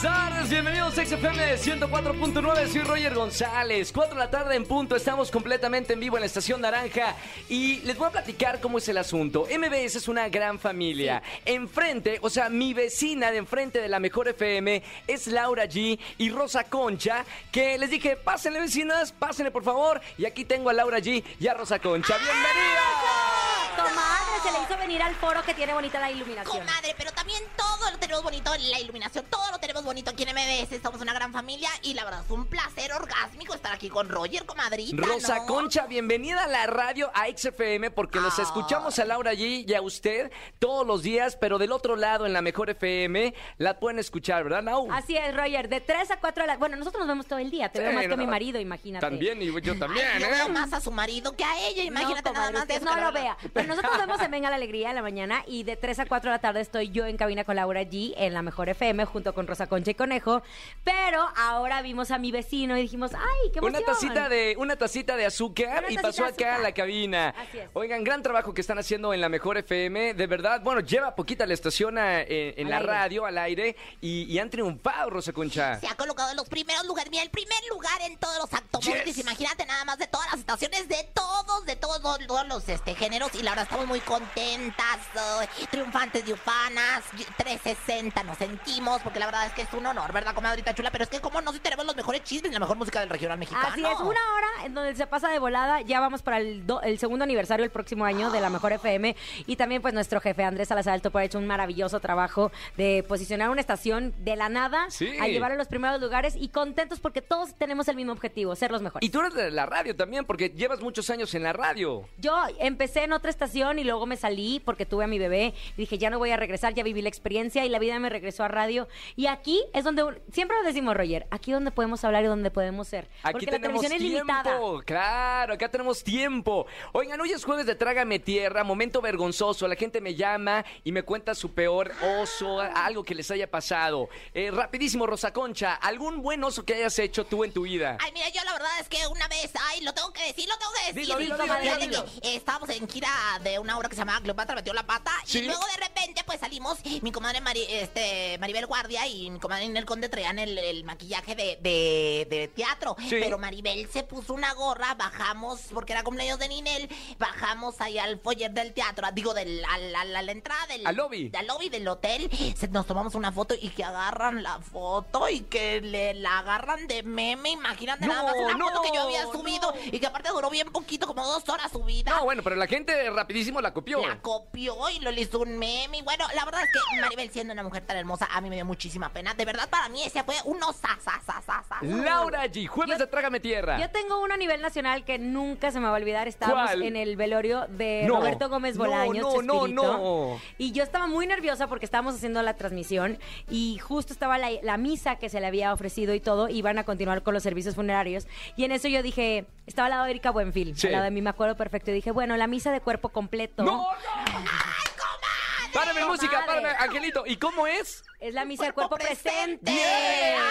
Buenas tardes, bienvenidos a XFM 104.9, soy Roger González. 4 de la tarde en punto, estamos completamente en vivo en la Estación Naranja y les voy a platicar cómo es el asunto. MBS es una gran familia. Enfrente, o sea, mi vecina de enfrente de la Mejor FM es Laura G y Rosa Concha, que les dije, pásenle vecinas, pásenle por favor. Y aquí tengo a Laura G y a Rosa Concha. ¡Bienvenidas! Comadre, se le hizo venir al foro que tiene bonita la iluminación. Comadre, pero también todo lo tenemos bonito en la iluminación, todo lo tenemos bonito aquí en MBS, somos una gran familia y la verdad es un placer orgásmico estar aquí con Roger, comadrita. Rosa ¿no? Concha, bienvenida a la radio a XFM porque nos Ay. escuchamos a Laura allí y a usted todos los días, pero del otro lado en la mejor FM la pueden escuchar, ¿verdad, Nau? Así es, Roger, de 3 a 4 de la... Bueno, nosotros nos vemos todo el día, te veo Sí, más que no, mi marido, imagínate. También, y yo también, Ay, yo veo ¿eh? más a su marido que a ella, No, imagínate nada más de eso. no lo vea. Nosotros vemos en Venga la Alegría en la mañana y de 3 a 4 de la tarde estoy yo en cabina con Laura G en la Mejor FM junto con Rosa Concha y Conejo. Pero ahora vimos a mi vecino y dijimos, ¡ay, qué emoción! Una tacita de una tacita de azúcar Una y pasó acá a azúcar. la cabina. Así es. Oigan, gran trabajo que están haciendo en la mejor FM, de verdad. Bueno, lleva poquita la estación a- eh, en la aire. radio, al aire, y, y han triunfado, Rosa Concha. Se ha colocado en los primeros lugares, mira, el primer lugar en todos los automóviles, Yes. imagínate nada más de todas las estaciones, de todos, de todos, todos, todos los este, géneros, y la estamos muy contentas, triunfantes de ufanas, y- 360 nos sentimos, porque la verdad es que es un honor, ¿verdad, comadrita chula? Pero es que como no si tenemos los mejores chismes y la mejor música del regional mexicano. Así es, una hora en donde se pasa de volada. Ya vamos para el, do- el segundo aniversario el próximo año de la Mejor FM. Y también, pues, nuestro jefe Andrés Salazar del Topo ha hecho un maravilloso trabajo de posicionar una estación de la nada Sí. a llevar a los primeros lugares y contentos porque todos tenemos el mismo objetivo, ser los mejores. Y tú eres de la radio también, porque llevas muchos años en la radio. Yo empecé en otra estación y luego me salí porque tuve a mi bebé y dije, ya no voy a regresar, ya viví la experiencia y la vida me regresó a radio. Y aquí es donde, siempre lo decimos, Roger, aquí donde podemos hablar y donde podemos ser. Aquí porque la tenemos televisión es tiempo, limitada. claro, acá tenemos tiempo. Oigan, hoy es jueves de Trágame Tierra, momento vergonzoso. La gente me llama y me cuenta su peor oso, algo que les haya pasado. Eh, rapidísimo, Rosa Concha, ¿algún buen oso que hayas hecho tú en tu vida? Ay, mira, yo la verdad es que una vez, ay, lo tengo que decir, lo tengo que decir. Dilo, dilo, dilo, Fíjate dilo. que, estábamos en gira de una obra que se llamaba Cleopatra metió la pata Sí. y luego de repente pues salimos, mi comadre Mari- este, Maribel Guardia y mi comadre Inel Conde traían el, el maquillaje de, de- de teatro, Sí. pero Maribel se puso una gorra, bajamos, porque era cumpleaños de Ninel, bajamos ahí al foyer del teatro, digo, del, al- al- a la entrada del... Al lobby. Al lobby del hotel, se- nos tomamos una foto y que agarran la foto y que le la agarran de meme, imagínate No, nada más una foto que yo había subido no. y que aparte duró bien poquito, como dos horas subida. No, bueno, pero la gente rapidísimo la copió. La copió y lo le hizo un meme. Y bueno, la verdad es que Maribel, siendo una mujer tan hermosa, a mí me dio muchísima pena. De verdad, para mí ese fue un osasasasasa. Laura G, jueves Yo- de Trágame Tierra. Yo tengo uno a nivel nacional que nunca se me va a olvidar. Estábamos en el velorio de Roberto Gómez Bolaños. no, no, no. Y yo estaba muy nerviosa porque estábamos haciendo la transmisión y justo estaba la, la misa que se le había ofrecido y todo. Iban a continuar con los servicios funerarios. Y en eso yo dije, estaba al lado de Erika Buenfil, Sí. al lado de mí, me acuerdo perfecto. Y dije, bueno, la misa de cuerpo completo. ¡No, no! Párame música, comadre! párame, Angelito. ¿Y cómo es? Es la misa de Cuerpo cuerpo presente. ¡Bien!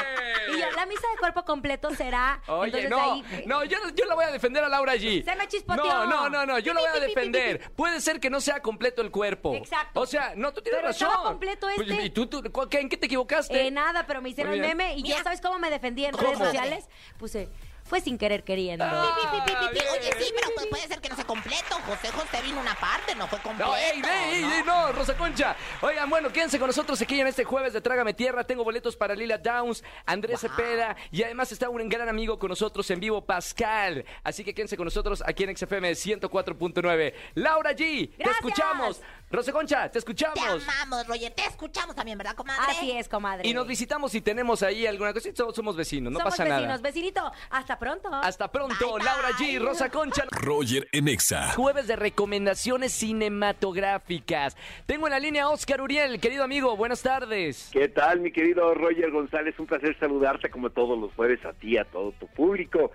Y yo, la misa de cuerpo completo será. Oye, entonces no, ahí- no, yo, yo la voy a defender a Laura G. Se me chispoteó. No, no, no, no, yo la voy a defender. Puede ser que no sea completo el cuerpo. Exacto. O sea, no, tú tienes Pero razón. estaba completo Pues, este. ¿Y tú, tú en qué te equivocaste? Eh, nada, pero me hicieron meme y Mira. ¿sabes cómo me defendí en ¿Cómo? redes sociales? Puse, fue sin querer queriendo. Ah. Oye, sí, pero pues puede ser que no sea completo. José José vino una parte, no fue completo. No, ey, ey, ey, ey, no, Rosa Concha. Oigan, bueno, quédense con nosotros aquí en este jueves de Trágame Tierra. Tengo boletos para Lila Downs, Andrés Cepeda y además está un gran amigo con nosotros en vivo, Pascal. Así que quédense con nosotros aquí en XFM 104.9. Laura G, te Gracias. escuchamos. Rosa Concha, te Te escuchamos. amamos, Roger. Te escuchamos también, ¿verdad, comadre? Así es, comadre. Y nos visitamos y tenemos ahí alguna cosa. Somos, somos vecinos, no Somos pasa vecinos, nada. vecinito. Hasta pronto. Hasta pronto, Bye, Laura bye. G, Rosa Concha. Roger en Exa. Jueves de recomendaciones cinematográficas. Tengo en la línea a Oscar Uriel, querido amigo, buenas tardes. ¿Qué tal, mi querido Roger González? Un placer saludarte como todos los jueves a ti, a todo tu público.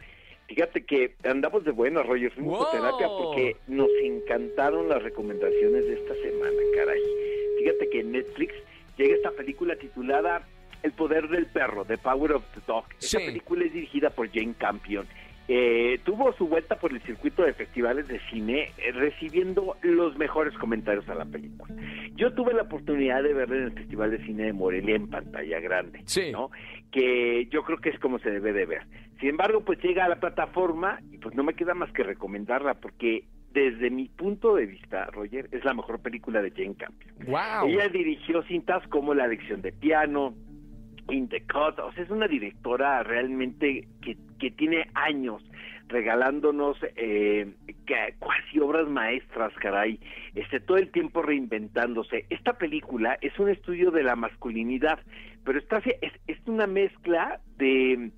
Fíjate que andamos de buenas, Roger, fuimos Wow. a terapia porque nos encantaron las recomendaciones de esta semana, caray. Fíjate que en Netflix llega esta película titulada El poder del perro, The Power of the Dog. Esta Sí. película es dirigida por Jane Campion. eh, tuvo su vuelta por el circuito de festivales de cine eh, recibiendo los mejores comentarios a la película. Yo tuve la oportunidad de verla en el Festival de Cine de Morelia en pantalla grande, Sí. ¿no? Que yo creo que es como se debe de ver. Sin embargo, pues llega a la plataforma y pues no me queda más que recomendarla porque desde mi punto de vista, Roger, es la mejor película de Jane Campion. Wow. Ella dirigió cintas como La lección de piano, In the Cut, o sea, es una directora realmente que, que tiene años regalándonos eh, cuasi obras maestras, caray, este, todo el tiempo reinventándose. Esta película es un estudio de la masculinidad, pero esta es, es una mezcla de,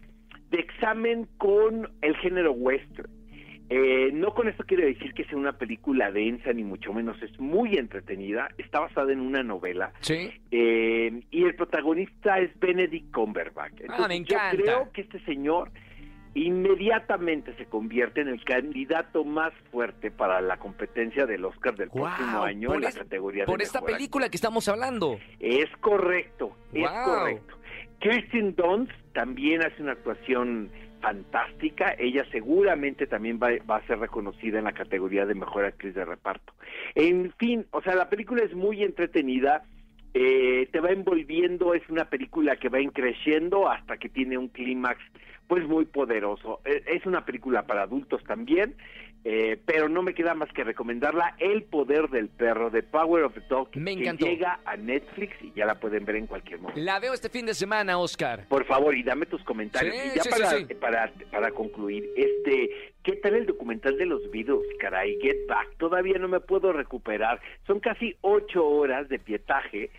de examen con el género western. Eh, no con esto quiero decir que sea una película densa, ni mucho menos, es muy entretenida, está basada en una novela, Sí. eh, y el protagonista es Benedict Cumberbatch. Ah, me encanta. Yo creo que este señor inmediatamente se convierte en el candidato más fuerte para la competencia del Oscar del Wow, próximo año por en la es- categoría Por de esta mejor película que estamos hablando. Es correcto, es correcto. Kirsten Dunst también hace una actuación fantástica. Ella seguramente también va, va a ser reconocida en la categoría de mejor actriz de reparto. En fin, o sea, la película es muy entretenida. eh, te va envolviendo, es una película que va increciendo hasta que tiene un clímax pues muy poderoso. Eh, Es una película para adultos también, eh, pero no me queda más que recomendarla El poder del perro, de Power of the Dog, Me que encantó. llega a Netflix y ya la pueden ver en cualquier momento. La veo este fin de semana, Oscar. Por favor, y dame tus comentarios. Sí, y ya sí, para, sí. para para concluir, este, ¿qué tal el documental de los Beatles, caray? Get Back, todavía no me puedo recuperar. Son casi ocho horas de pietaje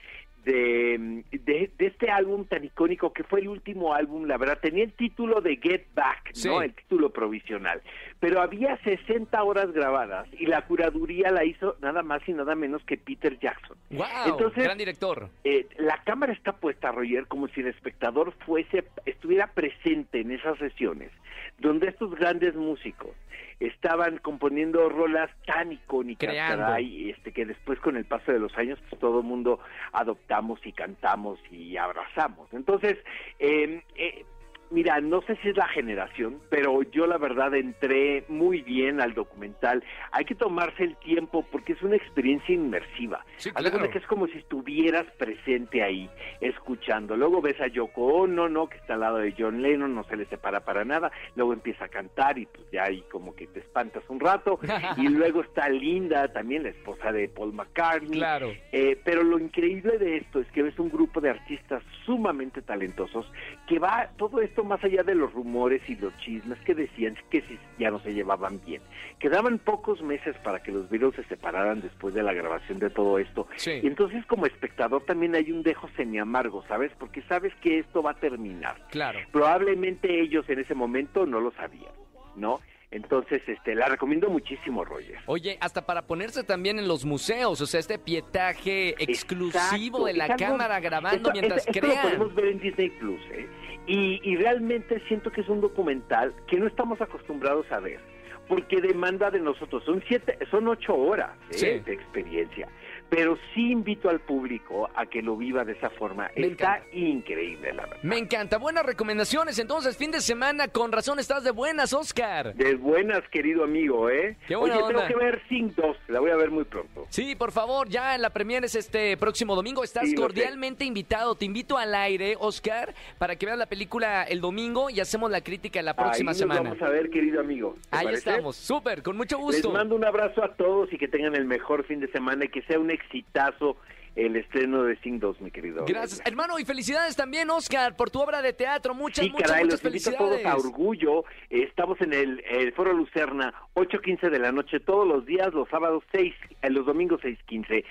de, de, de este álbum tan icónico que fue el último álbum, la verdad, tenía el título de Get Back, Sí. ¿no? El título provisional. Pero había 60 horas grabadas y la curaduría la hizo nada más y nada menos que Peter Jackson. Wow. Entonces- gran director. Eh, la cámara está puesta, Roger, como si el espectador fuese, estuviera presente en esas sesiones, donde estos grandes músicos estaban componiendo rolas tan icónicas, caray, este, que después con el paso de los años, pues todo el mundo adoptamos y cantamos y abrazamos. Entonces, eh, eh, Mira, no sé si es la generación, pero yo la verdad entré muy bien al documental. Hay que tomarse el tiempo porque es una experiencia inmersiva. Sí, de claro. cuenta que es como si estuvieras presente ahí, escuchando. Luego ves a Yoko Ono, ¿no? Que está al lado de John Lennon, no se le separa para nada. Luego empieza a cantar y pues ya ahí como que te espantas un rato. y luego está Linda, también la esposa de Paul McCartney. Claro. Eh, pero lo increíble de esto es que ves un grupo de artistas sumamente talentosos que va todo esto más allá de los rumores y los chismes que decían que ya no se llevaban bien. Quedaban pocos meses para que los Beatles se separaran después de la grabación de todo esto. Sí. Y entonces como espectador también hay un dejo semi-amargo, ¿sabes? Porque sabes que esto va a terminar. Claro. Probablemente ellos en ese momento no lo sabían, ¿no? Entonces, este, la recomiendo muchísimo, Roger. Oye, hasta para ponerse también en los museos, o sea, este pietaje exclusivo Exacto, de la algo- cámara grabando esto- mientras esto- esto crean. lo podemos ver en Disney Plus, ¿eh? Y, y realmente siento que es un documental que no estamos acostumbrados a ver, porque demanda de nosotros, son siete, son ocho horas ¿eh? Sí. de experiencia, pero sí invito al público a que lo viva de esa forma. Me Está encanta. increíble, la verdad. Me encanta. Buenas recomendaciones. Entonces, fin de semana, con razón estás de buenas, Oscar. De buenas, querido amigo, ¿eh? Qué buena Oye, onda. tengo que ver Sing 2, la voy a ver muy pronto. Sí, por favor, ya en la premier es este próximo domingo. Estás Sí, cordialmente invitado. Te invito al aire, Oscar, para que veas la película el domingo y hacemos la crítica la próxima Ahí nos semana. vamos a ver, querido amigo. ¿Te Ahí parece? estamos. Súper, con mucho Les gusto. mando un abrazo a todos y que tengan el mejor fin de semana y que sea un exitazo el estreno de Sing 2, mi querido. Gracias, Roger. hermano, y felicidades también, Oscar, por tu obra de teatro. Muchas, Sí, muchas, caray, muchas los invito a todos felicidades. a Orgullo. Estamos en el, el Foro Lucerna, 8.15 de la noche, todos los días, los sábados 6, eh, los domingos 6.15.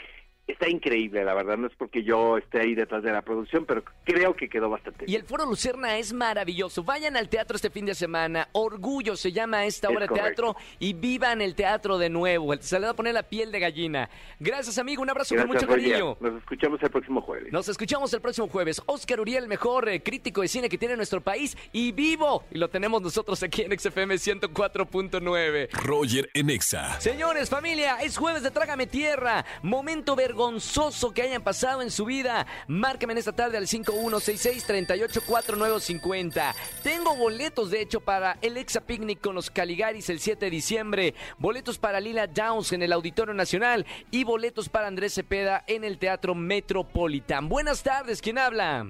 Está increíble, la verdad, no es porque yo esté ahí detrás de la producción, pero creo que quedó bastante Y el Foro Lucerna es maravilloso. Vayan al teatro este fin de semana. Orgullo se llama esta Es obra de teatro y vivan el teatro de nuevo. Se le va a poner la piel de gallina. Gracias, amigo. Un abrazo con Gracias, mucho Roger. cariño. Nos escuchamos el próximo jueves. Nos escuchamos el próximo jueves. Oscar Uriel, mejor eh, crítico de cine que tiene nuestro país y vivo. Y lo tenemos nosotros aquí en XFM 104.9. Roger en Exa. Señores, familia, es jueves de Trágame Tierra. Momento vergonzoso vergonzoso que hayan pasado en su vida. Márcame en esta tarde al 5166-384950. Tengo boletos, de hecho, para el Exa Picnic con los Caligaris el 7 de diciembre. Boletos para Lila Downs en el Auditorio Nacional. Y boletos para Andrés Cepeda en el Teatro Metropolitan. Buenas tardes, ¿quién habla?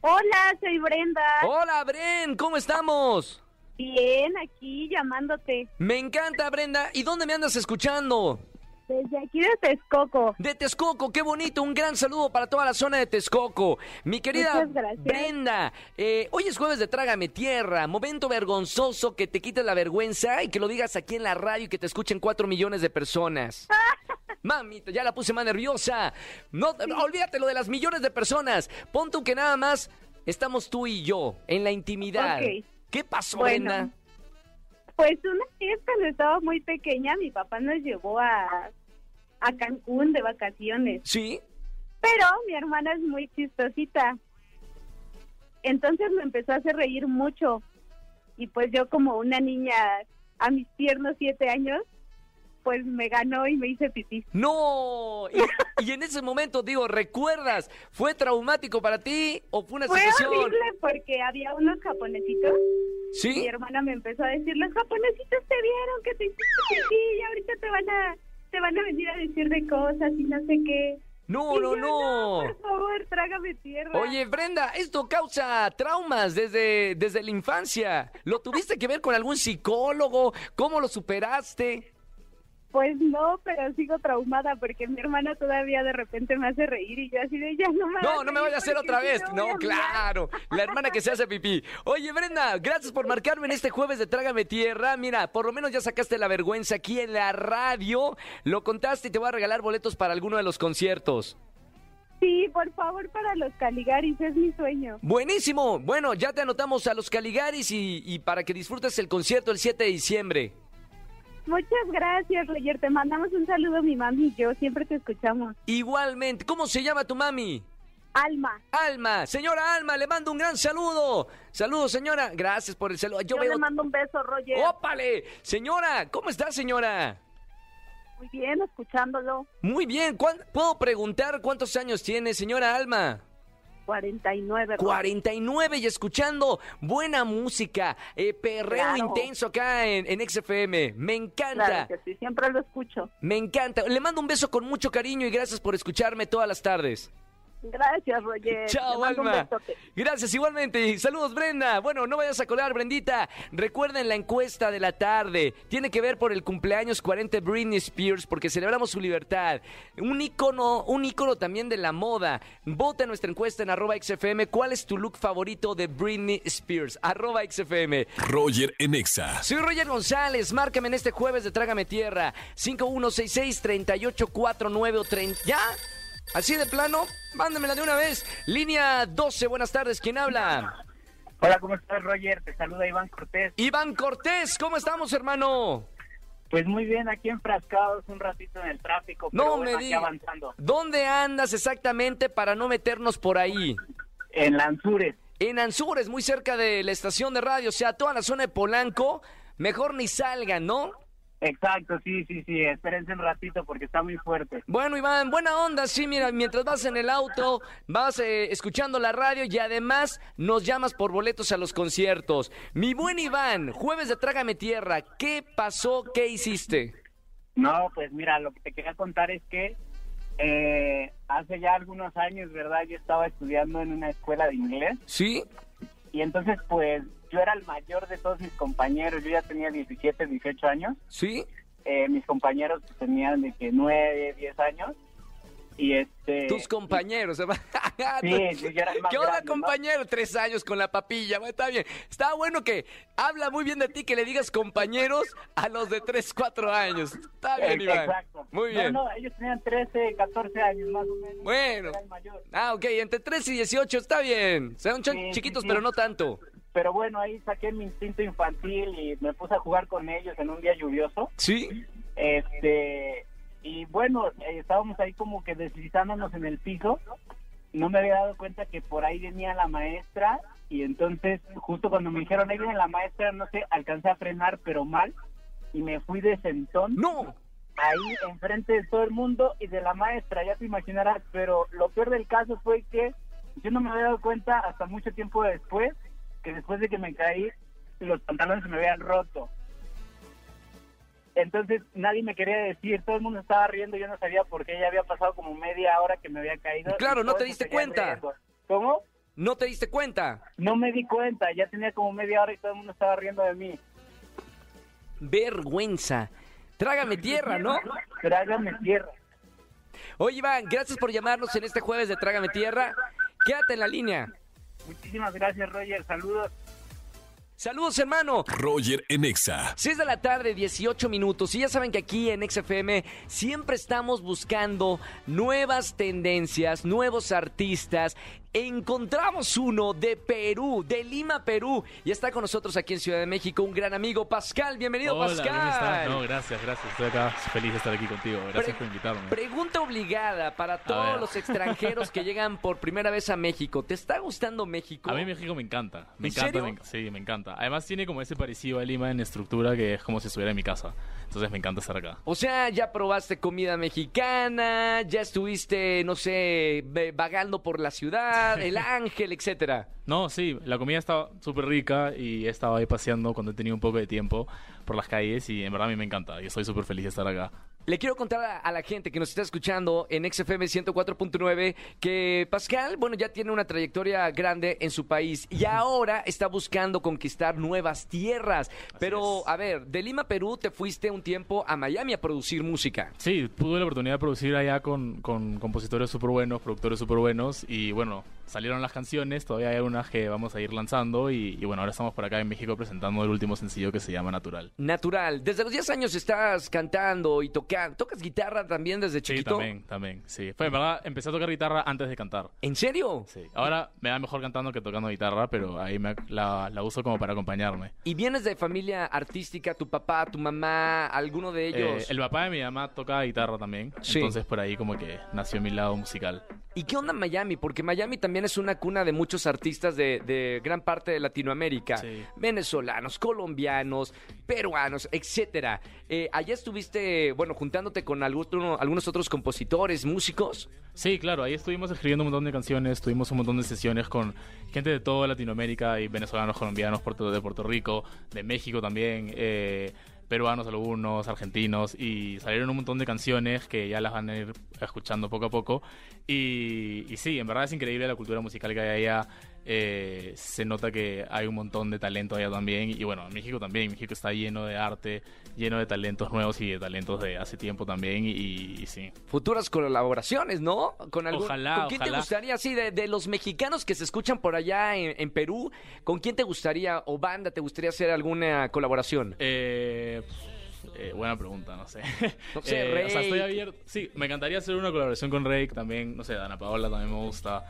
Hola, soy Brenda. Hola, Bren, ¿cómo estamos? Bien, aquí llamándote. Me encanta, Brenda. ¿Y dónde me andas escuchando? Desde aquí de Texcoco. De Texcoco, qué bonito. Un gran saludo para toda la zona de Texcoco. Mi querida. Brenda, eh, hoy es jueves de Trágame Tierra. Momento vergonzoso que te quites la vergüenza y que lo digas aquí en la radio y que te escuchen cuatro millones de personas. Mamita, ya la puse más nerviosa. No, olvídate lo de las millones de personas. Pon tú que nada más estamos tú y yo en la intimidad. Ok. ¿Qué pasó, Bueno. Brenda? Pues una vez cuando estaba muy pequeña, mi papá nos llevó a, a Cancún de vacaciones. ¿Sí? Pero mi hermana es muy chistosita. Entonces me empezó a hacer reír mucho. Y pues yo como una niña a mis tiernos siete años, pues me ganó y me hice pipí. No, y, y en ese momento digo, ¿recuerdas? ¿Fue traumático para ti o fue una Fue situación? horrible porque había unos japonesitos Mi ¿Sí? hermana me empezó a decir, los japonesitos te vieron que te hiciste pipí y ahorita te van a te van a venir a decir de cosas y no sé qué. No, Y no, yo, no. Por favor, trágame tierra. Oye, Brenda, esto causa traumas desde, desde la infancia. ¿Lo tuviste que ver con algún psicólogo? ¿Cómo lo superaste? Pues no, pero sigo traumada porque mi hermana todavía de repente me hace reír y yo así de ya no me No, no me vaya a hacer otra vez. no voy No, a llorar". claro. La hermana que se hace pipí. Oye, Brenda, gracias por marcarme en este jueves de Trágame Tierra. Mira, por lo menos ya sacaste la vergüenza aquí en la radio. Lo contaste y te voy a regalar boletos para alguno de los conciertos. Sí, por favor, para los Caligaris, es mi sueño. Buenísimo. Bueno, ya te anotamos a los Caligaris y, y para que disfrutes el concierto el 7 de diciembre. Muchas gracias, Roger. Te mandamos un saludo a mi mami y yo. Siempre te escuchamos. Igualmente, ¿cómo se llama tu mami? Alma. Alma, señora Alma, le mando un gran saludo. Saludos, señora. Gracias por el saludo. Yo, Yo, veo. le mando un beso, Roger. ¡Ópale! Señora, ¿cómo está, señora? Muy bien, escuchándolo. Muy bien. ¿cuán- ¿Puedo preguntar cuántos años tiene, señora Alma? 49. Roger. 49 y escuchando buena música, eh, perreo Claro. intenso acá en, en XFM. Me encanta. Claro que sí, siempre lo escucho. Me encanta. Le mando un beso con mucho cariño y gracias por escucharme todas las tardes. Gracias, Roger. Chao, Alma. Gracias igualmente. Saludos, Brenda. Bueno, no vayas a colar, Brendita. Recuerden la encuesta de la tarde. Tiene que ver por el cumpleaños 40 de Britney Spears porque celebramos su libertad. Un ícono, un ícono también de la moda. Vota en nuestra encuesta en arroba XFM. ¿Cuál es tu look favorito de Britney Spears? Arroba XFM. Roger en Exa. Soy Roger González. Márcame en este jueves de Trágame Tierra. 5166-3849 o 30. ¿Ya? ¿Así de plano? Mándamela de una vez. Línea 12, buenas tardes. ¿Quién habla? Hola, ¿cómo estás, Roger? Te saluda Iván Cortés. Iván Cortés, ¿cómo estamos, hermano? Pues muy bien, aquí enfrascados un ratito en el tráfico, No pero me bueno, aquí digas. avanzando. ¿Dónde andas exactamente para no meternos por ahí? En Lanzures. En Anzures, muy cerca de la estación de radio, o sea, toda la zona de Polanco. Mejor ni salgan, ¿no? Exacto, sí, sí, sí, espérense un ratito porque está muy fuerte. Bueno, Iván, buena onda, sí, mira, mientras vas en el auto, vas eh, escuchando la radio y además nos llamas por boletos a los conciertos. Mi buen Iván, jueves de Trágame Tierra, ¿qué pasó? ¿Qué hiciste? No, pues mira, lo que te quería contar es que eh, hace ya algunos años, ¿verdad? Yo estaba estudiando en una escuela de inglés ¿Sí? y entonces pues yo era el mayor de todos mis compañeros, yo ya tenía 17, 18 años. ¿Sí? Eh, mis compañeros pues, tenían de que 9, 10 años. Y este... Tus compañeros. ¿eh? Sí, sí, yo era el más ¿Qué onda, grande, ¿no? compañero? Tres años con la papilla. Bueno, está bien. Está bueno que habla muy bien de ti que le digas compañeros a los de tres, cuatro años. Está bien, Eh, Iván. Exacto. Muy bien. No, no, ellos tenían 13, 14 años más o menos. Bueno. Era el mayor. Ah, ok, entre 3 y 18 está bien. Son Sí, sí, chiquitos, sí. pero no tanto. Pero bueno, ahí saqué mi instinto infantil y me puse a jugar con ellos en un día lluvioso. ¿Sí? Este, y bueno, eh, estábamos ahí como que deslizándonos en el piso. No me había dado cuenta que por ahí venía la maestra y entonces justo cuando me dijeron ahí viene la maestra, no sé, alcancé a frenar pero mal y me fui de sentón ¡No! ahí enfrente de todo el mundo y de la maestra, ya te imaginarás, pero lo peor del caso fue que yo no me había dado cuenta hasta mucho tiempo después, que después de que me caí, los pantalones se me habían roto. Entonces nadie me quería decir, todo el mundo estaba riendo, yo no sabía por qué, ya había pasado como media hora que me había caído. Claro, no te diste cuenta. ¿Cómo? ¿No te diste cuenta? No me di cuenta, ya tenía como media hora y todo el mundo estaba riendo de mí. Vergüenza. Trágame tierra, ¿no? Trágame tierra. Oye, Iván, gracias por llamarnos en este jueves de Trágame Tierra. Quédate en la línea. Muchísimas gracias, Roger. Saludos. Saludos, hermano. Roger en Exa. 6 de la tarde, 18 minutos. Y ya saben que aquí en XFM siempre estamos buscando nuevas tendencias, nuevos artistas. Encontramos uno de Perú, de Lima, Perú. Y está con nosotros aquí en Ciudad de México un gran amigo, Pascal. Bienvenido, Hola, Pascal. ¿cómo estás? No, gracias, gracias. Estoy acá feliz de estar aquí contigo. Gracias Pre- por invitarme. Pregunta obligada para todos los extranjeros que llegan por primera vez a México. ¿Te está gustando México? A mí México me encanta. Me ¿En encanta, serio? me sí, me encanta. Además tiene como ese parecido a Lima en estructura que es como si estuviera en mi casa. Entonces me encanta estar acá. O sea, ya probaste comida mexicana, ya estuviste, no sé, vagando por la ciudad, el ángel, etcétera. No, sí, la comida estaba súper rica y he estado ahí paseando cuando he tenido un poco de tiempo por las calles y en verdad a mí me encanta y estoy súper feliz de estar acá. Le quiero contar a, la gente que nos está escuchando en XFM 104.9 que Pascal, bueno, ya tiene una trayectoria grande en su país y ahora está buscando conquistar nuevas tierras. Pero, es. a ver, de Lima, Perú, te fuiste un tiempo a Miami a producir música. Sí, tuve la oportunidad de producir allá con, con compositores súper buenos, productores súper buenos y bueno, salieron las canciones, todavía hay unas que vamos a ir lanzando y, y bueno, ahora estamos por acá en México presentando el último sencillo que se llama Natural. Natural. Desde los 10 años estás cantando y tocando. ¿Tocas guitarra también desde Sí, chiquito? también, también, sí. Fue, en verdad, empecé a tocar guitarra antes de cantar. ¿En serio? Sí. Ahora me da mejor cantando que tocando guitarra, pero ahí me, la, la uso como para acompañarme. ¿Y vienes de familia artística? ¿Tu papá, tu mamá, alguno de ellos? Eh, el papá de mi mamá toca guitarra también, Sí. entonces por ahí como que nació mi lado musical. ¿Y qué onda Miami? Porque Miami también es una cuna de muchos artistas de, de gran parte de Latinoamérica. Sí. Venezolanos, colombianos, peruanos, etcétera. Eh, allá estuviste, bueno, juntándote con alguno- algunos otros compositores, músicos. Sí, claro, ahí estuvimos escribiendo un montón de canciones, tuvimos un montón de sesiones con gente de toda Latinoamérica y venezolanos, colombianos, de Puerto Rico, de México también, eh, peruanos algunos, argentinos y salieron un montón de canciones que ya las van a ir escuchando poco a poco y, sí, en verdad es increíble la cultura musical que hay allá. Eh, se nota que hay un montón de talento allá también y bueno, en México también, México está lleno de arte, lleno de talentos nuevos y de talentos de hace tiempo también y, y sí, Futuras colaboraciones, ¿no? Con algún, Ojalá, ¿Con quién te ojalá. gustaría, sí, de, de los mexicanos que se escuchan por allá en, en Perú, ¿con quién te gustaría o banda te gustaría hacer alguna colaboración? Eh, eh, buena pregunta, no sé. No sé, Eh, O sea, estoy abierto. Sí, me encantaría hacer una colaboración con Rake también. No sé, Dana Paola también me gusta.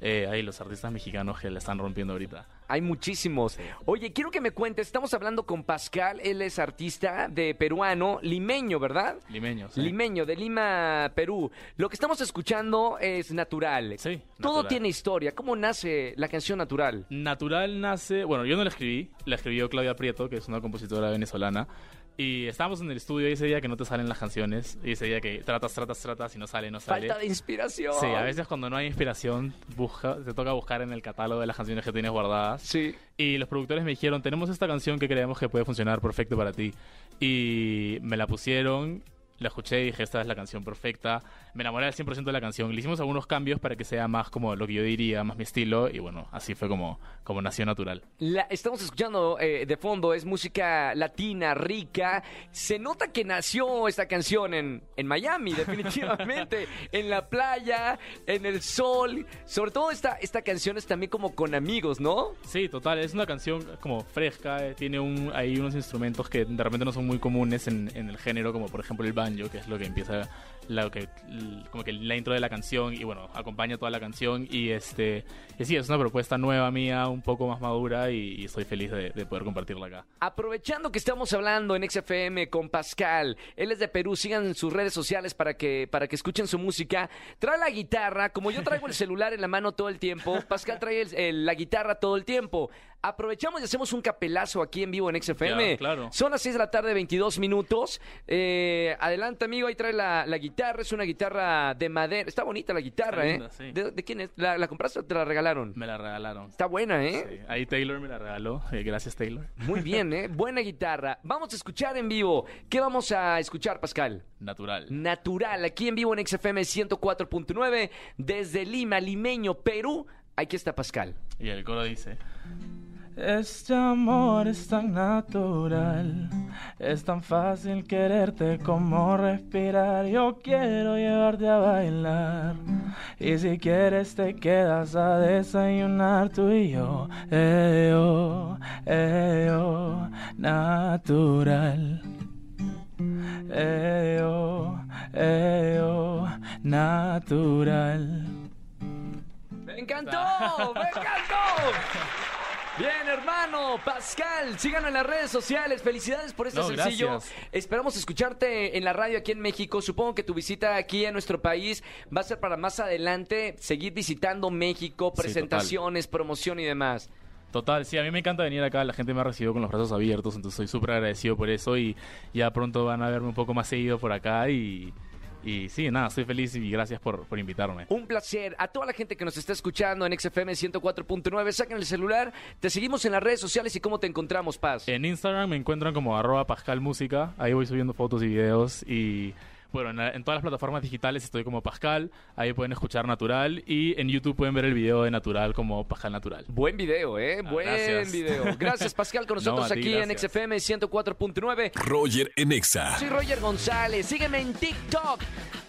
Eh, ahí los artistas mexicanos que le están rompiendo ahorita. Hay muchísimos. Oye, quiero que me cuentes, estamos hablando con Pascal, él es artista de peruano, limeño, ¿verdad? Limeños. ¿sí? Limeño, de Lima, Perú. Lo que estamos escuchando es natural. Sí, Todo Natural. tiene historia. ¿Cómo nace la canción natural? Natural nace, bueno, yo no la escribí, la escribió Claudia Prieto, que es una compositora venezolana. Y estábamos en el estudio y ese día que no te salen las canciones, y ese día que tratas, tratas, tratas y no sale, no sale. Falta de inspiración. Sí, a veces cuando no hay inspiración, busca, te toca buscar en el catálogo de las canciones que tienes guardadas. Sí. Y los productores me dijeron, tenemos esta canción que creemos que puede funcionar perfecto para ti. Y me la pusieron, la escuché y dije, esta es la canción perfecta. Me enamoré al 100% de la canción. Le hicimos algunos cambios para que sea más como lo que yo diría, más mi estilo. Y bueno, así fue como, como nació natural. La, estamos escuchando eh, de fondo, es música latina, rica. Se nota que nació esta canción en, en Miami, definitivamente. en la playa, en el sol. Sobre todo esta, esta canción es también como con amigos, ¿no? Sí, total, es una canción como fresca, eh, tiene un, hay unos instrumentos que de repente no son muy comunes en, en el género, como por ejemplo el banjo, que es lo que empieza, lo que, como que la intro de la canción y bueno, acompaña toda la canción y este, y sí, es una propuesta nueva mía, un poco más madura y, y estoy feliz de, de poder compartirla acá. Aprovechando que estamos hablando en XFM con Pascal, él es de Perú, sigan sus redes sociales para que, para que escuchen su música. Trae la guitarra, como yo traigo el celular en la mano todo el tiempo, Pascal trae el- el- la guitarra todo el tiempo. aprovechamos y hacemos un capelazo aquí en vivo en XFM. Ya, claro. Son las 6 de la tarde, 22 minutos. Eh, adelante, amigo, ahí trae la, la guitarra. Es una guitarra de madera. Está bonita la guitarra, Está ¿eh? linda, sí. ¿De, de quién es? ¿La, la compraste o te la regalaron? Me la regalaron. Está buena, ¿eh? Sí, Ahí Taylor me la regaló. Eh, gracias, Taylor. Muy bien, ¿eh? Buena guitarra. Vamos a escuchar en vivo. ¿Qué vamos a escuchar, Pascal? Natural. Natural, aquí en vivo en XFM 104.9, desde Lima, Limeño, Perú. Aquí está Pascal. Y el coro dice: Este amor es tan natural, es tan fácil quererte como respirar. Yo quiero llevarte a bailar, y si quieres te quedas a desayunar tú y yo. Eh, oh, eh, oh, natural. Eh, oh, eh, oh, natural. ¡Me encantó! ¡Me encantó! Bien, hermano, Pascal, síganos en las redes sociales. Felicidades por este No, sencillo. gracias. Esperamos escucharte en la radio aquí en México. Supongo que tu visita aquí a nuestro país va a ser para más adelante seguir visitando México, presentaciones, promoción y demás. Total, sí, a mí me encanta venir acá, la gente me ha recibido con los brazos abiertos, entonces estoy súper agradecido por eso y ya pronto van a verme un poco más seguido por acá y, y sí, nada, estoy feliz y gracias por, por invitarme. Un placer. A toda la gente que nos está escuchando en XFM 104.9, saquen el celular. Te seguimos en las redes sociales y cómo te encontramos, Paz. En Instagram me encuentran como arroba Pascal Música, ahí voy subiendo fotos y videos y bueno, en, la- en todas las plataformas digitales estoy como Pascal, ahí pueden escuchar Natural y en YouTube pueden ver el video de Natural como Pascal Natural. Buen video, ¿eh? Ah, Buen gracias. video. Gracias, Pascal, con No, nosotros ti, aquí en. XFM 104.9. Roger en Exa. Soy Roger González. Sígueme en TikTok.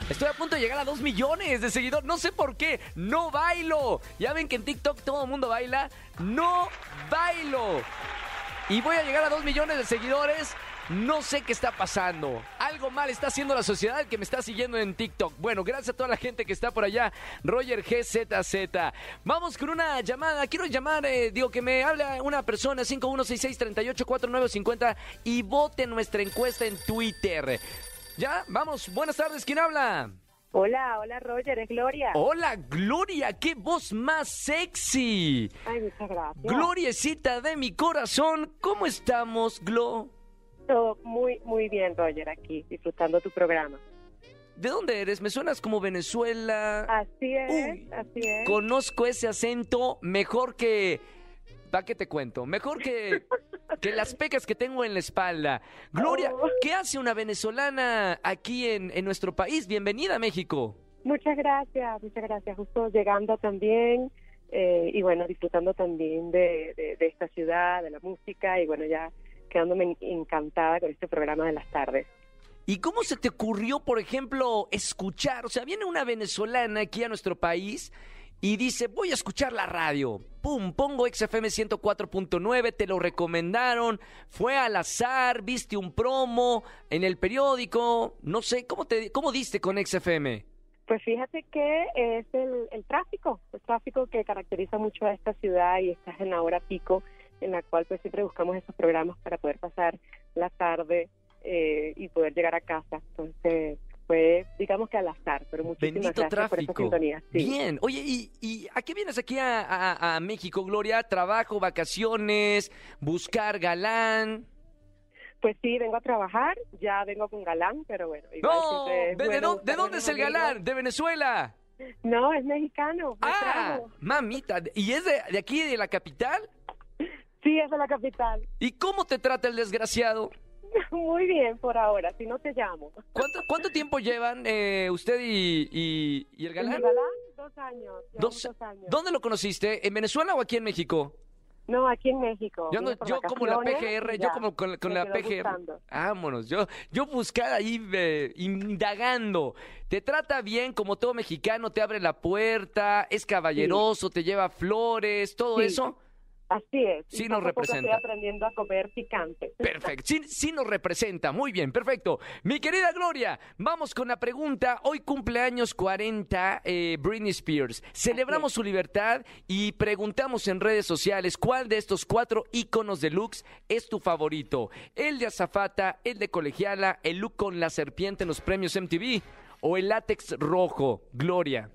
Estoy a punto de llegar a 2 millones de seguidores. No sé por qué. No bailo. Ya ven que en TikTok todo el mundo baila. No bailo. Y voy a llegar a 2 millones de seguidores. No sé qué está pasando. Algo mal está haciendo la sociedad que me está siguiendo en TikTok. Bueno, gracias a toda la gente que está por allá. Roger GZZ. Vamos con una llamada. Quiero llamar, eh, digo, que me habla una persona 5166384950 y vote nuestra encuesta en Twitter. Ya, vamos. Buenas tardes. ¿Quién habla? Hola, hola Roger, es Gloria. Hola, Gloria. ¡Qué voz más sexy! Ay, muchas gracias. Gloriecita de mi corazón. ¿Cómo estamos, Glo? Todo muy, muy bien, Roger, aquí, disfrutando tu programa. ¿De dónde eres? Me suenas como Venezuela. Así es, Uy. así es. Conozco ese acento mejor que... ¿Para qué te cuento? Mejor que, que las pecas que tengo en la espalda. Gloria, Oh. ¿qué hace una venezolana aquí en, en nuestro país? Bienvenida a México. Muchas gracias, muchas gracias. Justo llegando también eh, y bueno, disfrutando también de, de, de esta ciudad, de la música y bueno, ya quedándome en- encantada con este programa de las tardes. ¿Y cómo se te ocurrió, por ejemplo, escuchar? O sea, viene una venezolana aquí a nuestro país y dice, voy a escuchar la radio. Pum, pongo XFM 104.9, te lo recomendaron, fue al azar, viste un promo en el periódico, no sé, ¿cómo, te, cómo diste con XFM? Pues fíjate que es el, el tráfico, el tráfico que caracteriza mucho a esta ciudad y estás en la hora pico en la cual pues siempre buscamos esos programas para poder pasar la tarde eh, y poder llegar a casa. Entonces fue digamos que al azar, pero muchísimas Bendito gracias por tráfico. sintonía. Sí. Bien, oye, ¿y, y a qué vienes aquí a, a- a México, Gloria? ¿Trabajo, vacaciones, buscar galán? Pues sí, vengo a trabajar, ya vengo con galán, pero bueno. igual No, ¿de, bueno dónde es el galán? ¿De Venezuela? No, es mexicano. me Ah, trajo. mamita, ¿y es de, de aquí, de la capital? Sí, es de la capital. ¿Y cómo te trata el desgraciado? Muy bien por ahora, si no te llamo. ¿Cuánto, cuánto tiempo llevan eh, usted y, y- y el ¿Y galán? Dos años. llevamos Dos- dos años. ¿Dónde lo conociste? ¿En Venezuela o aquí en México? No, aquí en México. Yo, como la PGR, yo como con, la PGR. gustando. Vámonos, yo, yo buscar ahí eh, indagando. Te trata bien como todo mexicano, te abre la puerta, es caballeroso, te lleva flores, todo Sí. eso. Así es. Sí y nos representa. Estoy aprendiendo a comer picante. Perfecto, sí, sí nos representa, muy bien, perfecto. Mi querida Gloria, vamos con la pregunta. Hoy cumpleaños 40 eh, Britney Spears. Celebramos su libertad y preguntamos en redes sociales cuál de estos cuatro íconos de looks es tu favorito. El de azafata, el de colegiala, el look con la serpiente en los premios MTV o el látex rojo. Gloria.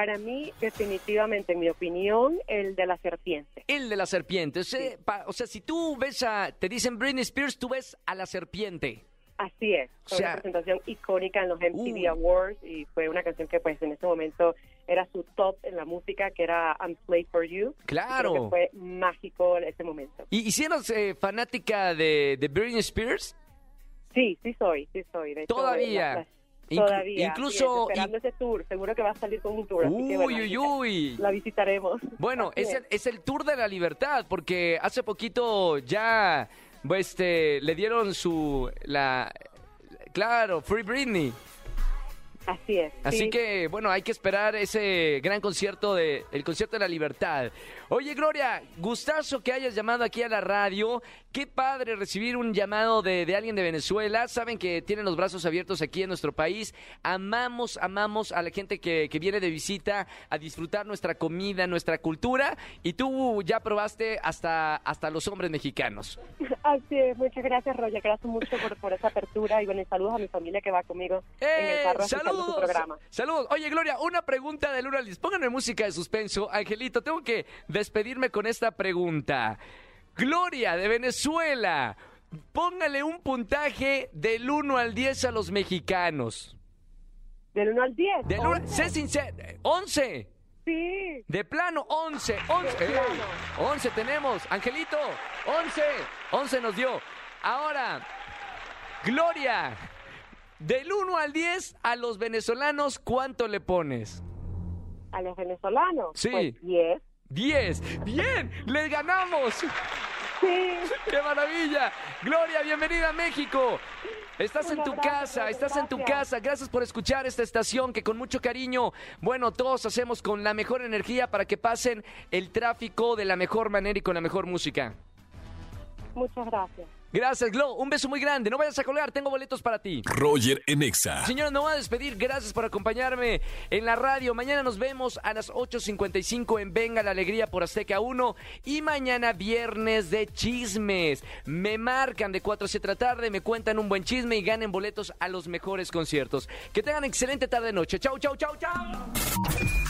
Para mí, definitivamente, en mi opinión, el de la serpiente. El de la serpiente. O sea, pa- o sea, si tú ves a... Te dicen Britney Spears, tú ves a la serpiente. Así es, O fue sea- una presentación icónica en los MTV Uh. Awards y fue una canción que pues en ese momento era su top en la música, que era I'm Slave for You. Claro. creo que fue mágico en ese momento. ¿Y, y si eres eh, fanática de, de Britney Spears? Sí, sí soy, sí soy. De hecho, Todavía. Todavía. incluso- sí, esperando ese tour. Seguro que va a salir con un tour. así que, Uy, bueno, uy, uy. La visitaremos. Bueno, es el, es el Tour de la Libertad, porque hace poquito ya pues, este, le dieron su... la Claro, Free Britney. Así es. Así sí. que, bueno, hay que esperar ese gran concierto de el concierto de la libertad. Oye, Gloria, gustazo que hayas llamado aquí a la radio. Qué padre recibir un llamado de, de alguien de Venezuela. Saben que tienen los brazos abiertos aquí en nuestro país. Amamos, amamos a la gente que, que viene de visita a disfrutar nuestra comida, nuestra cultura. Y tú ya probaste hasta, hasta los hombres mexicanos. Así es. Muchas gracias, Roger. Gracias mucho por, por esa apertura. Y bueno, saludos a mi familia que va conmigo en el ¡Eh! carro ¡Saludos! programa. ¡Saludos! Oye, Gloria, una pregunta del 1 al 10. Pónganme música de suspenso. Angelito, tengo que despedirme con esta pregunta. Gloria, de Venezuela, póngale un puntaje del 1 al 10 a los mexicanos. Del 1 al 10. Del uno- once. sé sincero, 11. Sí. De plano, 11, 11. De ¡Ey! plano. 11 tenemos. Angelito, 11. 11 nos dio. Ahora, Gloria, del 1 al 10 a los venezolanos, ¿cuánto le pones? A los venezolanos. Sí. Pues 10. 10. Bien, les ganamos. Sí. ¡Qué maravilla! Gloria, bienvenida a México. Estás en tu casa, estás en tu casa. Gracias por escuchar esta estación que con mucho cariño, bueno, todos hacemos con la mejor energía para que pasen el tráfico de la mejor manera y con la mejor música. Muchas gracias. Gracias, Glo. Un beso muy grande. No vayas a colgar, tengo boletos para ti. Roger en Exa. Señores, me voy a despedir. Gracias por acompañarme en la radio. Mañana nos vemos a las 8.55 en Venga la Alegría por Azteca 1. Y mañana viernes de chismes. Me marcan de 4 a 7 de la tarde, me cuentan un buen chisme y ganen boletos a los mejores conciertos. Que tengan excelente tarde-noche. Chau, chau, chau, chau.